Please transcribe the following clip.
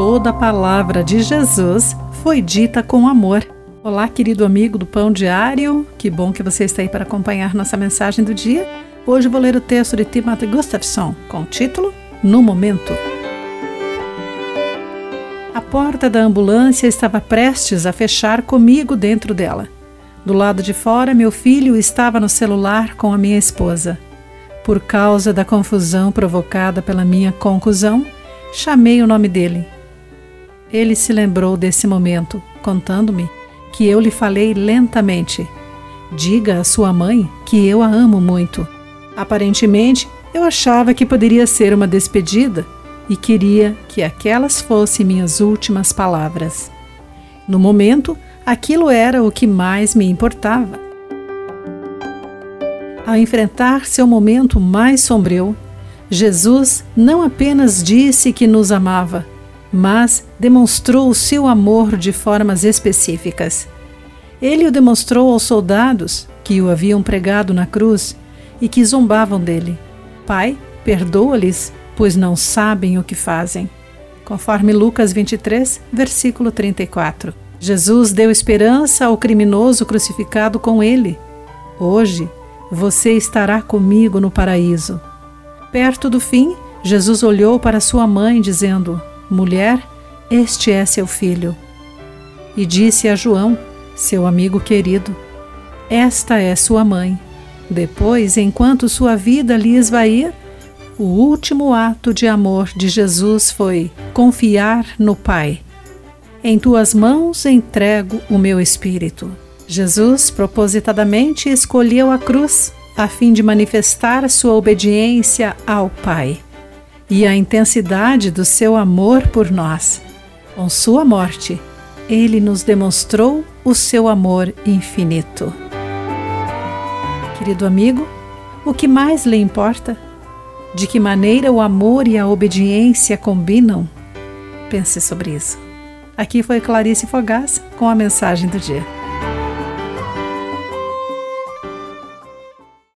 Toda a palavra de Jesus foi dita com amor. Olá, querido amigo do Pão Diário, que bom que você está aí para acompanhar nossa mensagem do dia. Hoje vou ler o texto de Timothy Gustafson com o título No Momento. A porta da ambulância estava prestes a fechar comigo dentro dela. Do lado de fora, meu filho estava no celular com a minha esposa. Por causa da confusão provocada pela minha conclusão, chamei o nome dele ele se lembrou desse momento, contando-me que eu lhe falei lentamente: Diga à sua mãe que eu a amo muito. Aparentemente, eu achava que poderia ser uma despedida e queria que aquelas fossem minhas últimas palavras. No momento, aquilo era o que mais me importava. Ao enfrentar seu momento mais sombrio, Jesus não apenas disse que nos amava, mas demonstrou o seu amor de formas específicas. Ele o demonstrou aos soldados que o haviam pregado na cruz e que zombavam dele. Pai, perdoa-lhes, pois não sabem o que fazem. Conforme Lucas 23, versículo 34. Jesus deu esperança ao criminoso crucificado com ele. Hoje, você estará comigo no paraíso. Perto do fim, Jesus olhou para sua mãe, dizendo: Mulher, este é seu filho. E disse a João, seu amigo querido: Esta é sua mãe. Depois, enquanto sua vida lhe esvaía, o último ato de amor de Jesus foi confiar no Pai. Em tuas mãos entrego o meu espírito. Jesus propositadamente escolheu a cruz a fim de manifestar sua obediência ao Pai e a intensidade do seu amor por nós. Com sua morte, ele nos demonstrou o seu amor infinito. Querido amigo, o que mais lhe importa? De que maneira o amor e a obediência combinam? Pense sobre isso. Aqui foi Clarice Fogás com a mensagem do dia.